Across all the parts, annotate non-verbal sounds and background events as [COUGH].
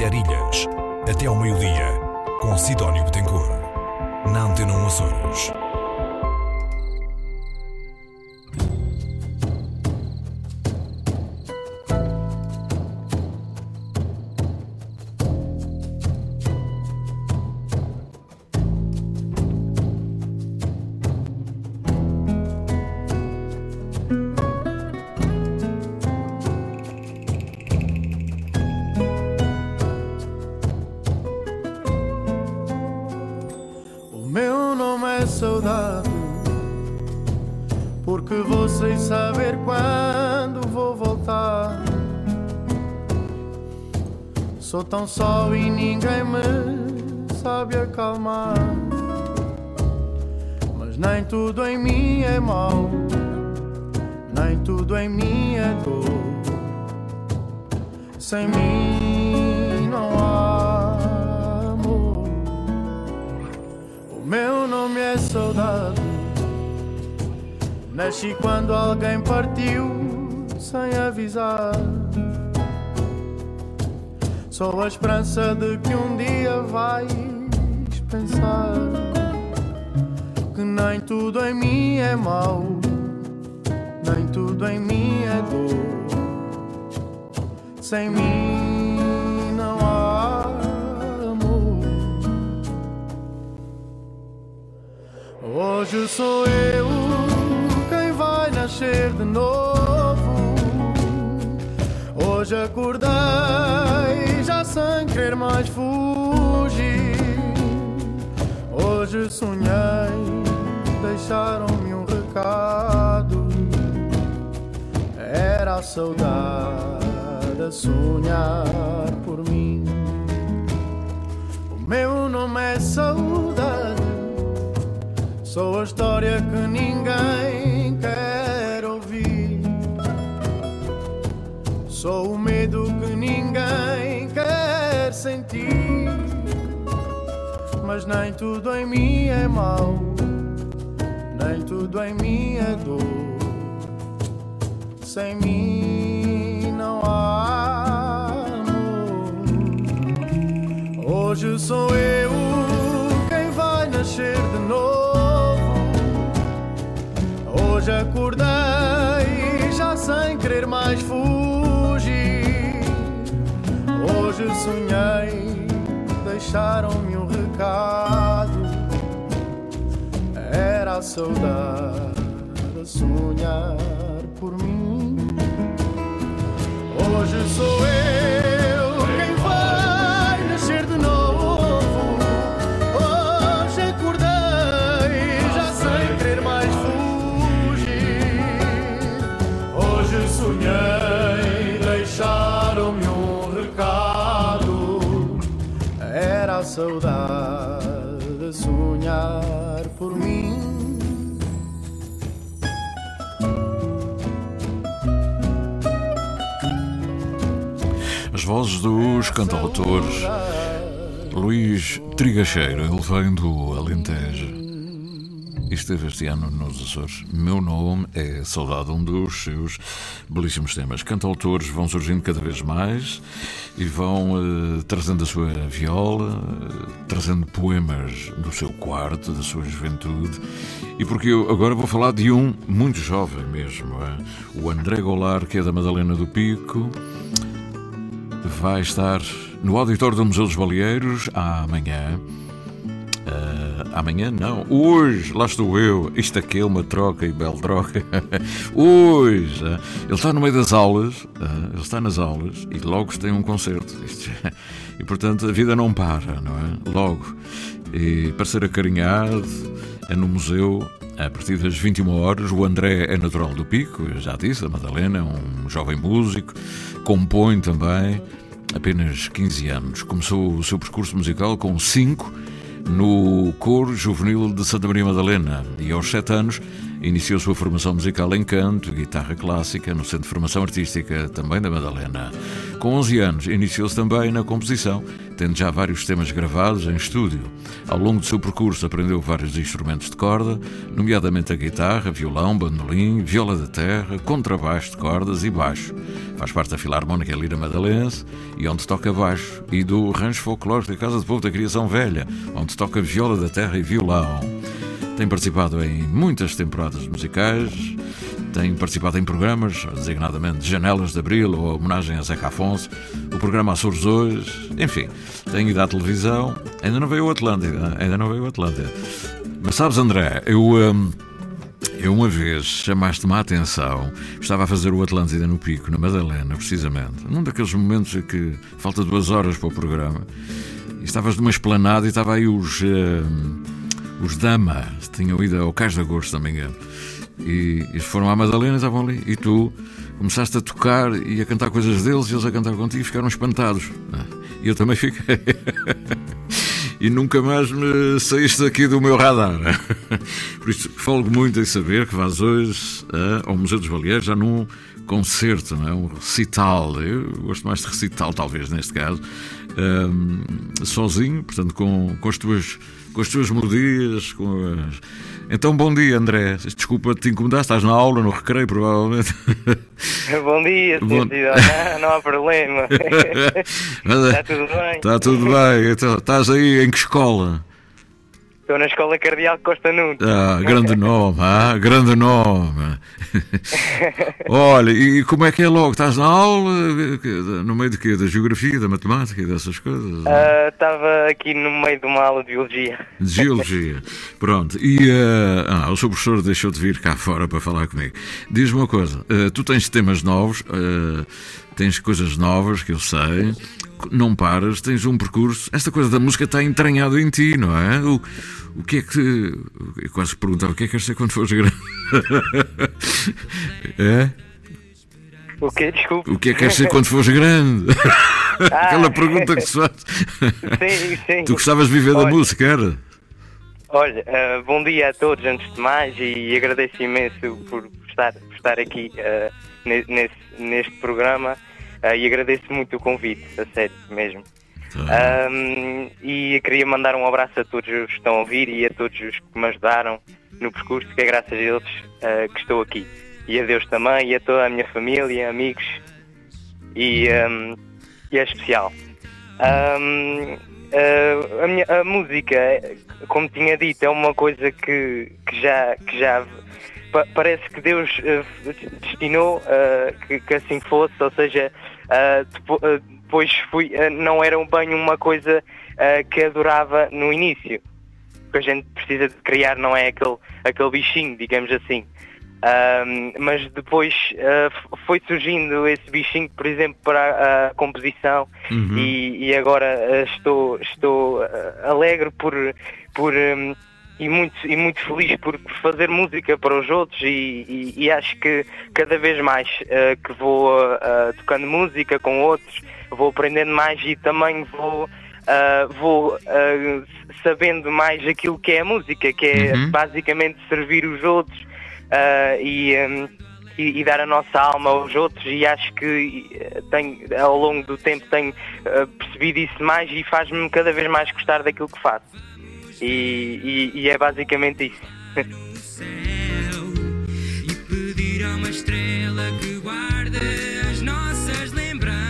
Interilhas, até ao meio-dia, com Sidónio Betancourt, na Antena Açores. Tão só e ninguém me sabe acalmar. Mas nem tudo em mim é mau, nem tudo em mim é dor. Sem mim não há amor. O meu nome é saudade. Nasci quando alguém partiu sem avisar. Sou a esperança de que um dia vais pensar que nem tudo em mim é mau, nem tudo em mim é dor. Sem mim não há amor. Hoje sou eu quem vai nascer de novo. Hoje sem querer mais fugir. Hoje sonhei, deixaram-me um recado. Era a saudade a sonhar por mim. O meu nome é saudade. Sou a história que ninguém quer ouvir. Sou o medo Mas nem tudo em mim é mau, nem tudo em mim é dor. Sem mim não há amor. Hoje sou eu quem vai nascer de novo. Hoje acordei já sem querer mais fugir. Sonhei, deixaram-me um recado. Era a saudade a sonhar por mim. Hoje sou eu saudade sonhar por mim. As vozes dos cantautores Luís Trigacheiro, ele vem do Alentejo esteve este ano nos Açores. Meu nome é Saudade, um dos seus belíssimos temas. Cantautores vão surgindo cada vez mais e vão eh, trazendo a sua viola, eh, trazendo poemas do seu quarto, da sua juventude. E porque eu agora vou falar de um muito jovem mesmo, é? o André Goulart, que é da Madalena do Pico vai estar no auditório do Museu dos Baleeiros amanhã. Ah, amanhã não, hoje, lá estou eu. Isto aqui é uma troca e bela troca. [LAUGHS] hoje, ah, ele está no meio das aulas, ah, ele está nas aulas e logo tem um concerto. E portanto a vida não para, não é? Logo. E para ser acarinhado, é no museu a partir das 21 horas. O André é natural do Pico, já disse, a Madalena é um jovem músico, compõe também, apenas 15 anos. Começou o seu percurso musical com 5 no coro juvenil de Santa Maria Madalena. E aos 7 anos Iniciou sua formação musical em canto, guitarra clássica, no Centro de Formação Artística, também da Madalena. Com 11 anos, iniciou-se também na composição, tendo já vários temas gravados em estúdio. Ao longo do seu percurso, aprendeu vários instrumentos de corda, nomeadamente a guitarra, violão, bandolim, viola da terra, contrabaixo de cordas e baixo. Faz parte da Filarmónica Lira Madalense e onde toca baixo, e do Rancho Folclórico da Casa de Povo da Criação Velha, onde toca viola da terra e violão. Tem participado em muitas temporadas musicais, tem participado em programas, designadamente Janelas de Abril ou Homenagem a Zeca Afonso, o programa Açores Hoje, enfim, tem ido à televisão. Ainda não veio o Atlântida, ainda não veio o Atlântida. Mas sabes, André, eu. Hum, eu uma vez chamaste-me a atenção, estava a fazer o Atlântida no Pico, na Madalena, precisamente, num daqueles momentos em que falta duas horas para o programa, e estavas numa esplanada e estava aí os, uh, os Dama, tinham ido ao Cais de Agosto, se não me engano, e, e foram à Madalena estavam ali, e tu começaste a tocar e a cantar coisas deles, e eles a cantar contigo e ficaram espantados. E eu também fiquei. [LAUGHS] e nunca mais me saíste aqui do meu radar. [LAUGHS] Por isso, falo muito em saber que vais hoje uh, ao Museu dos Baleares, já num concerto, não é? um recital. Eu gosto mais de recital, talvez, neste caso. Uh, sozinho, portanto, com, com, as tuas, com as tuas melodias, com as então, bom dia, André. Desculpa te incomodar, estás na aula, no recreio, provavelmente. Bom dia, bom... Não, [LAUGHS] não há problema. está tudo bem. Está tudo bem. Então, estás aí em que escola? Estou na Escola Cardeal Costa Nunes. Ah, grande nome, ah, grande nome. [LAUGHS] Olha, e como é que é logo? Estás na aula? No meio de quê? Da geografia, da matemática e dessas coisas? Ah, estava uh, aqui no meio de uma aula de biologia. De geologia. [LAUGHS] Pronto. E uh, ah, o seu professor deixou de vir cá fora para falar comigo. Diz-me uma coisa, uh, tu tens temas novos, tens coisas novas que eu sei não paras, tens um percurso. Esta coisa da música está entranhada em ti, não é? O, o que é que. Eu quase perguntava o que é que queres ser quando fores grande? [LAUGHS] é? O que? Desculpe. O que é que queres ser quando fores grande? [LAUGHS] Ah. Aquela pergunta que se faz. Sim, sim. Tu gostavas de viver Olha. da música, era? Olha, uh, bom dia a todos antes de mais e agradeço imenso por estar, por estar aqui uh, nesse, neste programa uh, e agradeço muito o convite, a sério mesmo. Um, e queria mandar um abraço a todos os que estão a ouvir e a todos os que me ajudaram no percurso, que é graças a eles uh, que estou aqui. E a Deus também, e a toda a minha família, amigos, e, um, e é especial. Um, uh, a, minha, a música, como tinha dito, é uma coisa que, que já, que já parece que Deus uh, destinou uh, que, que, assim fosse, ou seja, uh, depois fui, não era bem uma coisa que adorava no início. O que a gente precisa de criar não é aquele, aquele bichinho, digamos assim. mas depois foi surgindo esse bichinho, por exemplo, para a, composição uhum. e, e, agora estou, estou alegre por, por um, e muito, e muito feliz por, fazer música para os outros e, e, e acho que cada vez mais uh, que vou uh, tocando música com outros, vou aprendendo mais e também vou, uh, vou sabendo mais aquilo que é a música, que é uhum. basicamente servir os outros e, um, e, e, dar a nossa alma aos outros e acho que tenho, ao longo do tempo tenho percebido isso mais e faz-me cada vez mais gostar daquilo que faço. E, e, e é basicamente isso. e pedir a uma estrela que guarde as nossas lembranças.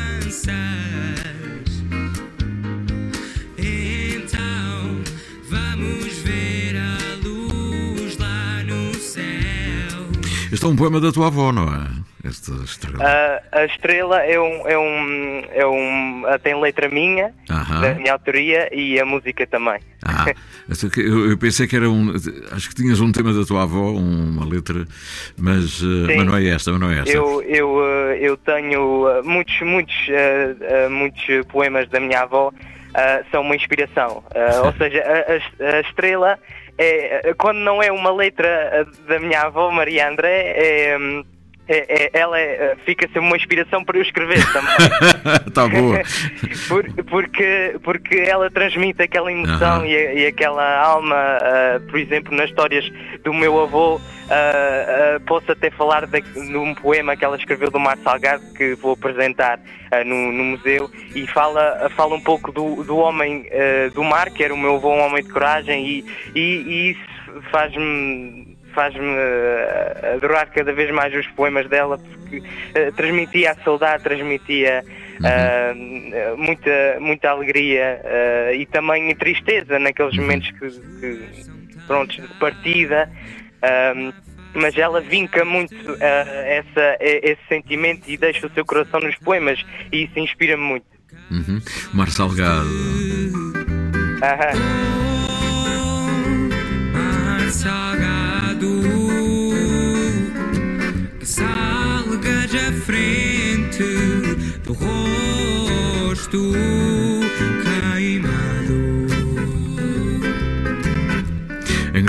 Então vamos ver a luz lá no céu. Este é um poema da tua avó, não é? Esta estrela? Uh, a estrela é um, é um, é um tem letra minha, uh -huh. da minha autoria e a música também. Ah, [LAUGHS] eu, eu, pensei que era um, acho que tinhas um tema da tua avó, uma letra, mas, uh, mas não é esta, mas não é esta. Eu, eu, uh, eu tenho uh, muitos, muitos, muitos poemas da minha avó, são uma inspiração. ou seja, a, a, a estrela é, quando não é uma letra da minha avó, Maria André, é, é, é, ela é, fica ser uma inspiração para eu escrever também. [LAUGHS] tá boa. [LAUGHS] Por, porque, porque ela transmite aquela emoção e, e, aquela alma, uh, por exemplo, nas histórias do meu avô, uh, uh, posso até falar de, de, um poema que ela escreveu do Mar Salgado que vou apresentar no, no, museu e fala, fala um pouco do, do homem do mar, que era o meu avô, um homem de coragem, e, e, e isso faz-me faz-me uh, adorar cada vez mais os poemas dela porque uh, transmitia a saudade, transmitia uh, muita, muita alegria e também tristeza naqueles uhum. momentos que, que pronto, de partida. mas ela vinca muito essa, esse sentimento e deixa o seu coração nos poemas e isso inspira-me muito. Uhum. Mar Salgado. Mar Salgado que salgas à frente do rosto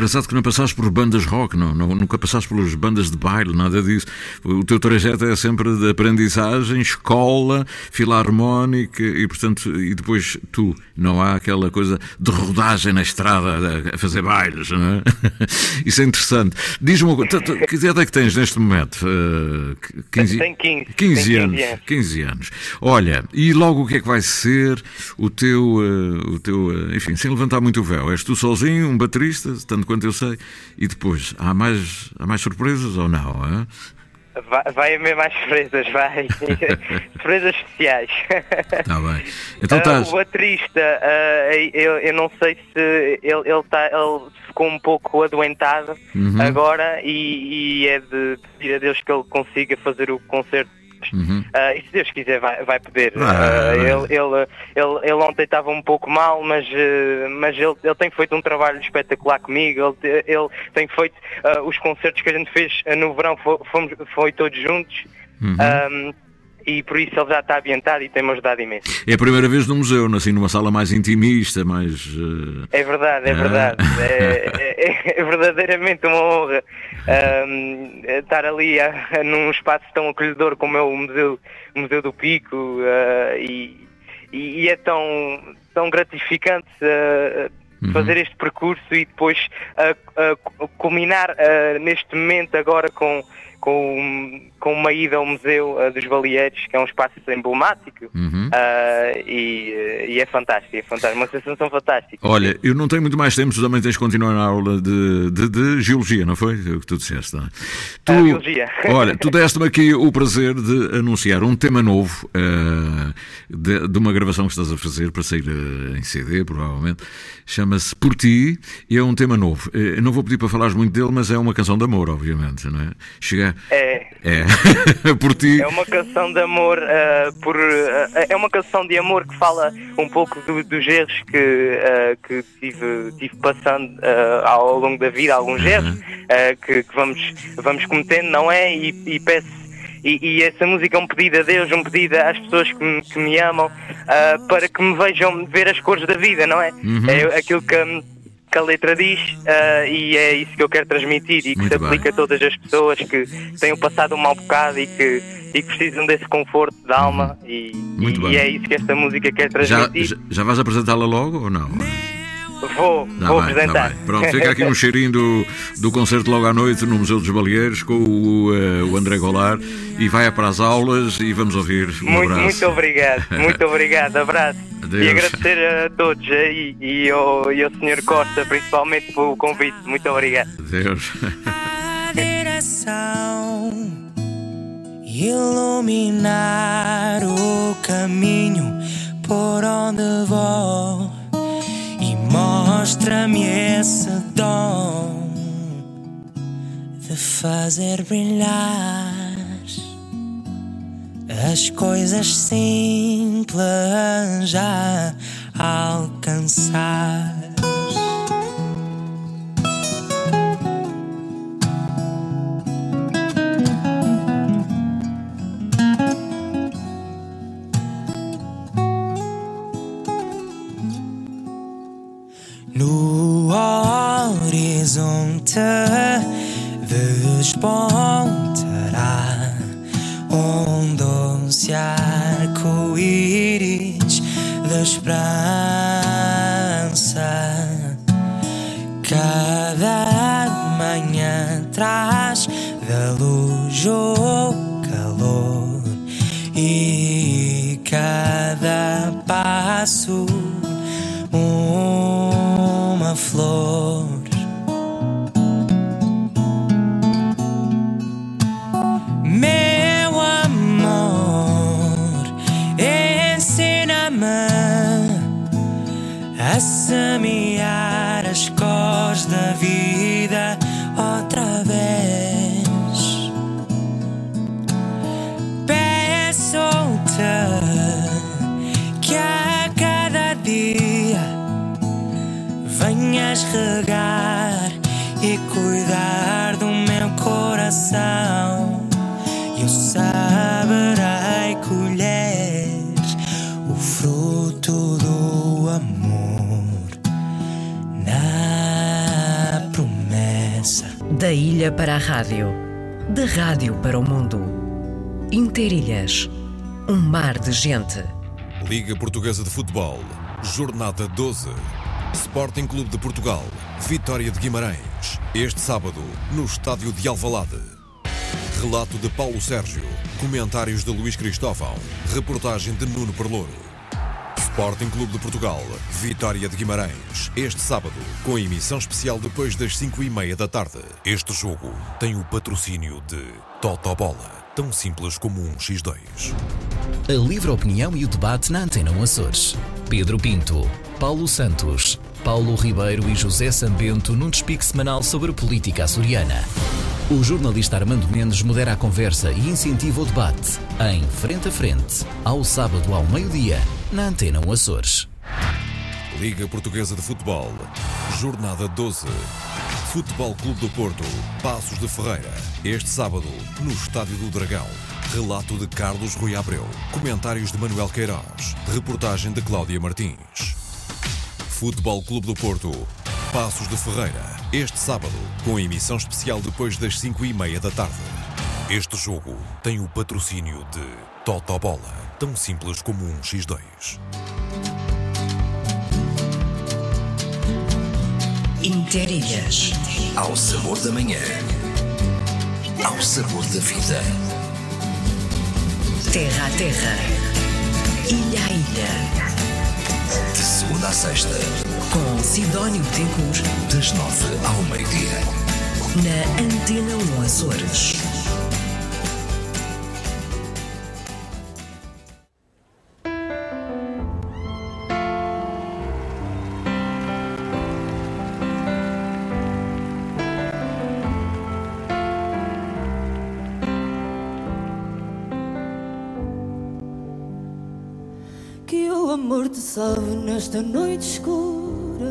engraçado que não passaste por bandas rock, não, não, nunca passaste pelas bandas de baile, nada disso. O teu trajeto é sempre de aprendizagem, escola, filarmónica e, portanto, e depois tu. Não há aquela coisa de rodagem na estrada a fazer bailes, não é? [LAUGHS] Isso é interessante. Diz-me uma coisa, que idade é que tens neste momento? Uh, 15, Tenho 15, 15, anos, 15 anos. 15 anos. Olha, e logo o que é que vai ser o teu, uh, o teu uh, enfim, sem levantar muito o véu? És tu sozinho, um baterista, tanto quanto eu sei. E depois, há mais, há mais surpresas ou não? Hein? Vai, vai haver mais surpresas, vai. [LAUGHS] surpresas especiais. Está bem. Então estás... Uh, o baterista, uh, eu, eu não sei se ele, ele, tá, ele ficou um pouco adoentado uhum. agora e, e é de pedir a Deus que ele consiga fazer o concerto Uhum. Uh, e se Deus quiser vai, vai poder. Ah, uh, ele, ele, ele, ele, ontem estava um pouco mal, mas, uh, mas ele, ele tem feito um trabalho espetacular comigo. Ele, ele tem feito os concertos que a gente fez no verão, fomos, foi todos juntos. Uhum. Um, e por isso ele já está ambientado e tem-me ajudado imenso. É a primeira vez no museu, assim, numa sala mais intimista, mais. Uh... É verdade, é ah. verdade. É, é, é, verdadeiramente uma honra um, estar ali a, num espaço tão acolhedor como é o Museu, museu do Pico uh, e, e, é tão, tão gratificante. Uh, uhum. fazer este percurso e depois uh, culminar neste momento agora com com, com uma ida ao Museu uh, dos Baleeiros, que é um espaço emblemático, uhum. uh, e, e, é fantástico, é fantástico, uma sensação fantástica. Olha, eu não tenho muito mais tempo, tu também tens de continuar na aula de, de, de Geologia, não foi? É o que tu disseste, não é? Tu, uh, Geologia. [LAUGHS] Olha, tu deste-me aqui o prazer de anunciar um tema novo de, de, uma gravação que estás a fazer para sair em CD, provavelmente, chama-se Por Ti, e é um tema novo. Eu não vou pedir para falares muito dele, mas é uma canção de amor, obviamente, não é? Chega é. É. [LAUGHS] por ti. É uma canção de amor, uh, por, uh, é uma canção de amor que fala um pouco do, dos erros que, uh, que tive, tive passando ao longo da vida, alguns erros que, que, vamos, vamos cometendo, não é? E, e peço e, e, essa música é um pedido a Deus, um pedido às pessoas que me, que me amam para que me vejam ver as cores da vida, não é? Uhum. É aquilo que que a letra diz uh, e é isso que eu quero transmitir e que Muito se aplica bem. a todas as pessoas que tenham passado um mau bocado e que, e que precisam desse conforto da alma uhum. e, e, e, é isso que esta música quer transmitir. Já, já, já vais apresentá-la logo ou não? Vou, tá vou bem, tá apresentar. Tá Pronto, fica aqui um cheirinho do, do concerto logo à noite no Museu dos Baleeiros com o, uh, o André Golar e vai para as aulas e vamos ouvir. Um muito, abraço. muito obrigado, muito obrado, abraço. Adeus. E agradecer a todos aí e ao, e ao Sr. Costa, principalmente pelo convite. Muito obrigado. Adeus. [LAUGHS] iluminar o caminho por onde vou e mostra-me esse dom de fazer brilhar as coisas simples já alcançar. Ilha para a rádio, da rádio para o mundo. Interilhas, um mar de gente. Liga Portuguesa de Futebol, Jornada 12. Sporting Clube de Portugal, Vitória de Guimarães. Este sábado, no estádio de Alvalade. Relato de Paulo Sérgio, comentários de Luís Cristóvão, reportagem de Nuno Perlouro. Sporting Clube de Portugal, Vitória de Guimarães, este sábado, com emissão especial depois das 5 e meia da tarde. Este jogo tem o patrocínio de Totobola, tão simples como um X2. A livre opinião e o debate na Antena 1 Açores. Pedro Pinto, Paulo Santos, Paulo Ribeiro e José Sambento num despique semanal sobre política açoriana. O jornalista Armando Mendes modera a conversa e incentiva o debate em Frente a Frente, ao sábado ao meio-dia, na Antena 1 Açores. Liga Portuguesa de Futebol, Jornada 12. Futebol Clube do Porto, Passos de Ferreira. Este sábado, no Estádio do Dragão. Relato de Carlos Rui Abreu. Comentários de Manuel Queiroz. Reportagem de Cláudia Martins. Futebol Clube do Porto, Passos de Ferreira. Este sábado, com emissão especial depois das 5 e meia da tarde. Este jogo tem o patrocínio de Totobola, tão simples como um X2. Interilhas. Ao sabor da manhã. Ao sabor da vida. Terra a terra. Ilha a ilha. De segunda a sexta, Com Sidónio Betancourt das nove ao meio-dia. na Antena 1 Açores. Que o amor te salve nesta noite escura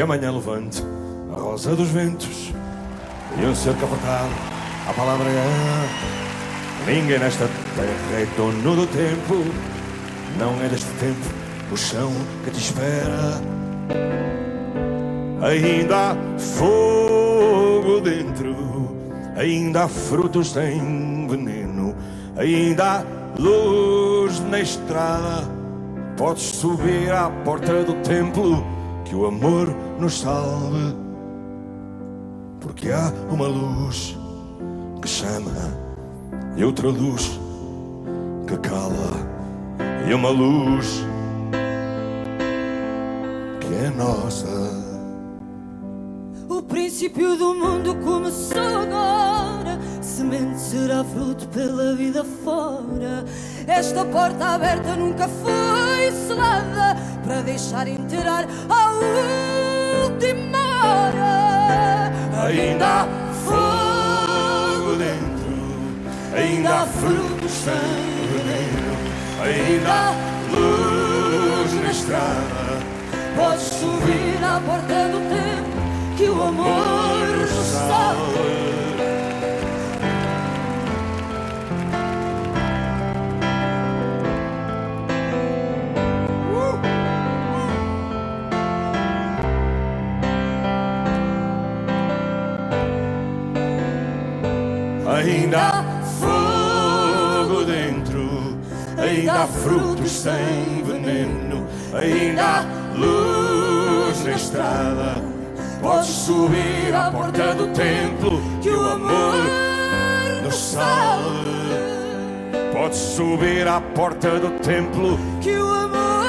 Que amanhã levante a rosa dos ventos e um cerco apertado. A palavra é. Ninguém nesta terra é dono do tempo. Não é deste tempo o chão que te espera. Ainda há fogo dentro, ainda há frutos sem veneno, ainda há luz na estrada. Podes subir à porta do templo que o amor nos salve, porque há uma luz que chama e outra luz que cala, e uma luz que é nossa. O princípio do mundo começou agora. Semente será fruto pela vida fora. Esta porta aberta nunca foi para deixar entrar a última hora. Ainda há fogo dentro, ainda há frutos sem veneno, ainda há luz na estrada. Podes subir à porta do tempo que o amor há frutos sem veneno, ainda há luz na estrada. Podes subir à porta do templo que o amor nos salve. Podes subir à porta do templo que o amor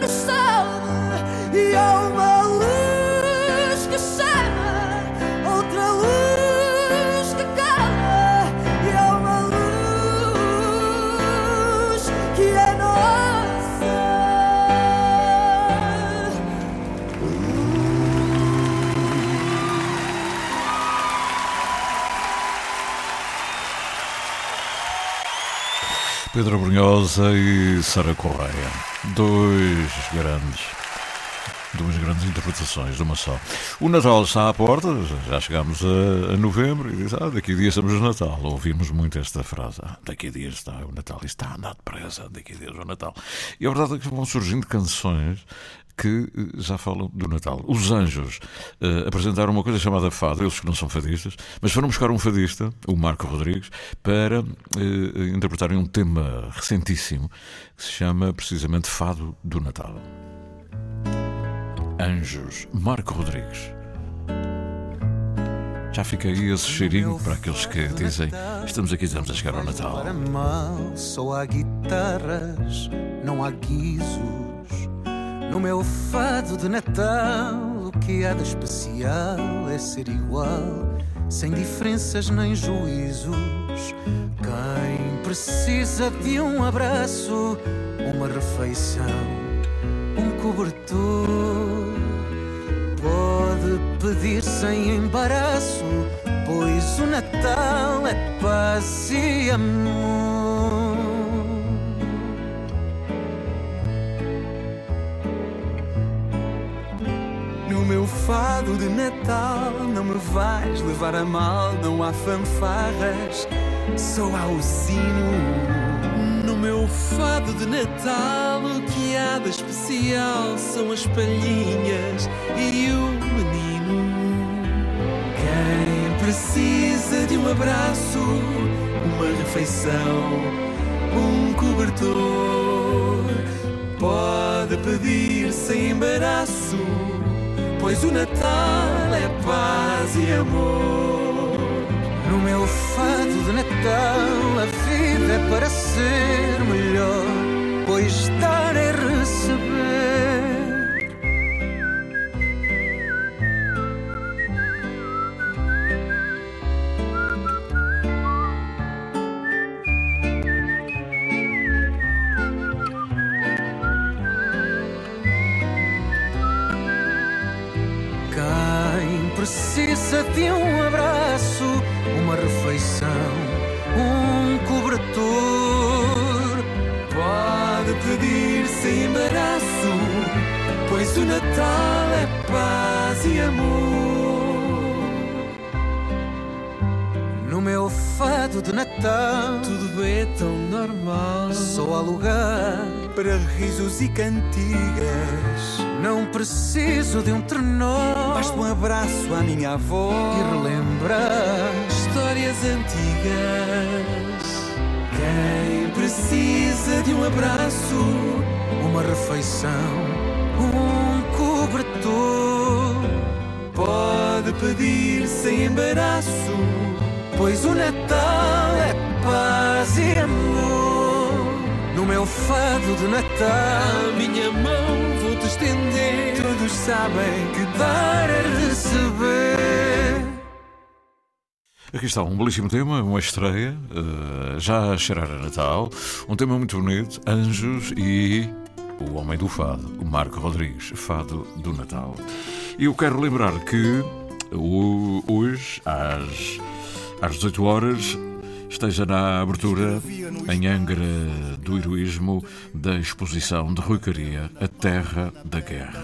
nos salve e há uma Pedro Brunhosa e Sara Correia. Dois grandes. Duas grandes interpretações de uma só. O Natal está à porta, já chegámos a, a novembro e diz: Ah, daqui a dias estamos no Natal. Ouvimos muito esta frase: ah, Daqui a dias está o Natal. Isto está a andar depressa, daqui a dias é o Natal. E a verdade é que vão surgindo canções que eh, já falam do Natal. Os Anjos eh, apresentaram uma coisa chamada fado, eles que não são fadistas, mas foram buscar um fadista, o Marco Rodrigues, para eh, interpretarem um tema recentíssimo que se chama precisamente Fado do Natal. Anjos, Marco Rodrigues. Já fica aí esse cheirinho para aqueles que dizem estamos aqui, estamos a chegar ao Natal. Para mal, só há guitarras, não há guizos. No meu fado de Natal, o que há de especial é ser igual, sem diferenças nem juízos. Quem precisa de um abraço, uma refeição, um cobertor, pode pedir sem embaraço, pois o Natal é paz e amor. No meu fado de Natal não me vais levar a mal, não há fanfarras, só há o sino. No meu fado de Natal o que há de especial são as palhinhas e o menino. Quem precisa de um abraço, uma refeição, um cobertor, pode pedir sem embaraço pois o Natal é paz e amor. No meu fado de Natal, a vida é para ser melhor, Natal, Tudo é tão normal. só há lugar. Para risos e cantigas, Não preciso de um trenó basta um abraço à minha avó. e relembrar. Histórias antigas. Quem precisa de um abraço, uma refeição, um cobertor, pode pedir sem embaraço, pois o Natal é paz e amor. No meu fado de Natal, A minha mão vou-te estender. todos sabem que dar é receber. Aqui está um belíssimo tema, uma estreia, eh, já a cheirar a Natal, um tema muito bonito, Anjos e o Homem do Fado, o Marco Rodrigues, Fado do Natal. E eu quero lembrar que o- hoje, às, às 18 horas, esteja na abertura, em Angra do Heroísmo, da exposição de Rui Caria, A Terra da Guerra.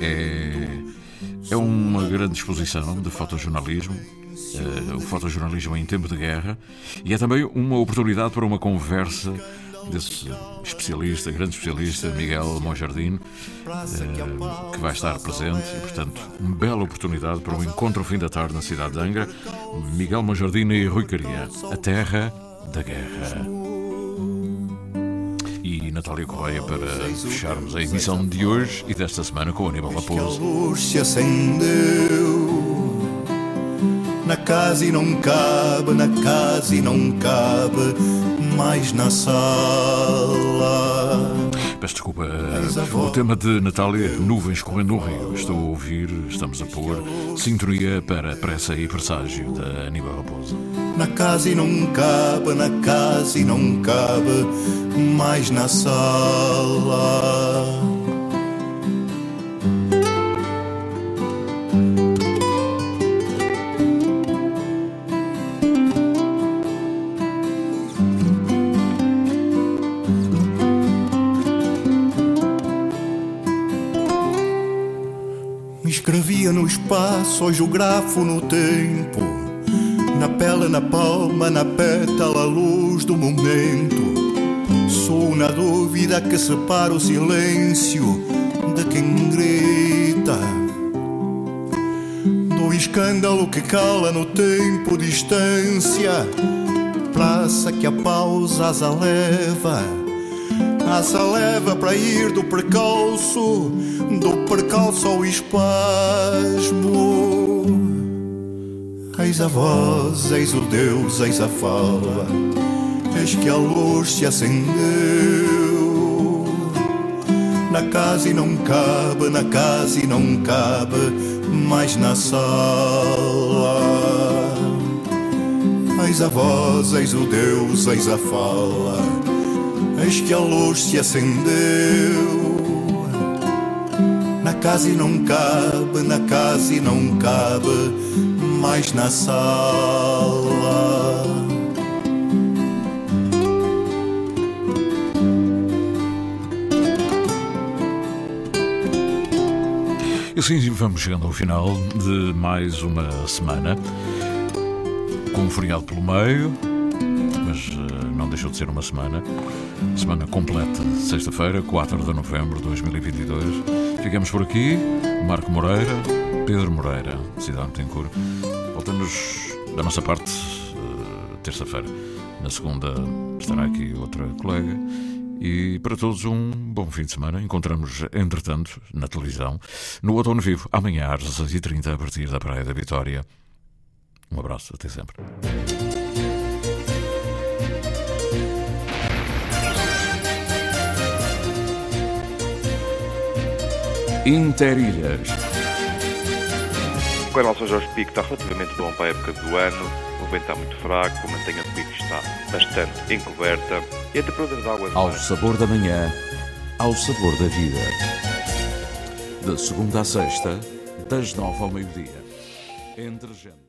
É, é uma grande exposição de fotojornalismo, é, o fotojornalismo em tempo de guerra, e é também uma oportunidade para uma conversa desse especialista, grande especialista, Miguel Monjardino, eh, que vai estar presente e, portanto, uma bela oportunidade para um encontro ao fim da tarde na cidade de Angra. Miguel Monjardino e Rui Caria, a terra da guerra. E Natália Correia para fecharmos a emissão de hoje e desta semana com o Aníbal Raposo. Se acendeu na casa e não cabe, na casa e não cabe mais na sala. Peço desculpa, o tema de Natália, nuvens correndo no rio. Estou a ouvir, estamos a pôr sintonia para pressa e presságio da Aníbal Raposo. Na casa e não cabe, na casa e não cabe mais na sala. Escrevia no espaço, hoje o grafo no tempo. Na pele, na palma, na pétala, a luz do momento. Sou na dúvida que separa o silêncio de quem grita. Do escândalo que cala no tempo, distância. Praça que a pausa asa leva. Asa leva para ir do percalço, do percalço ao espasmo. Eis a voz, eis o Deus, eis a fala, eis que a luz se acendeu. Na casa e não cabe, na casa e não cabe mais na sala. Eis a voz, eis o Deus, eis a fala Eis que a luz se acendeu casa e não cabe, na casa e não cabe Mais na sala. E assim vamos chegando ao final de mais uma semana, com um feriado pelo meio, deixou de ser uma semana. Semana completa, sexta-feira, 4 de novembro de 2022. Ficamos por aqui. Marco Moreira, Pedro Moreira, Cidade Betancourt. Voltamos da nossa parte uh, terça-feira. Na segunda estará aqui outra colega. E para todos um bom fim de semana. Encontramos, entretanto, na televisão, no Outono Vivo, amanhã às 16h30, a partir da Praia da Vitória. Um abraço, até sempre. Interilhas. O canal São Jorge Pico está relativamente bom para a época do ano. O vento está muito fraco, a mantenha do pico está bastante encoberta e a temperatura de água... Ao sabor da manhã, ao sabor da vida. De segunda a sexta, das nove ao meio-dia. Entre gente.